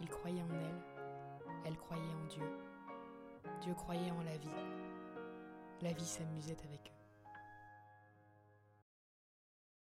Ils croyaient en elle, elle croyait en Dieu. Dieu croyait en la vie. La vie s'amusait avec eux.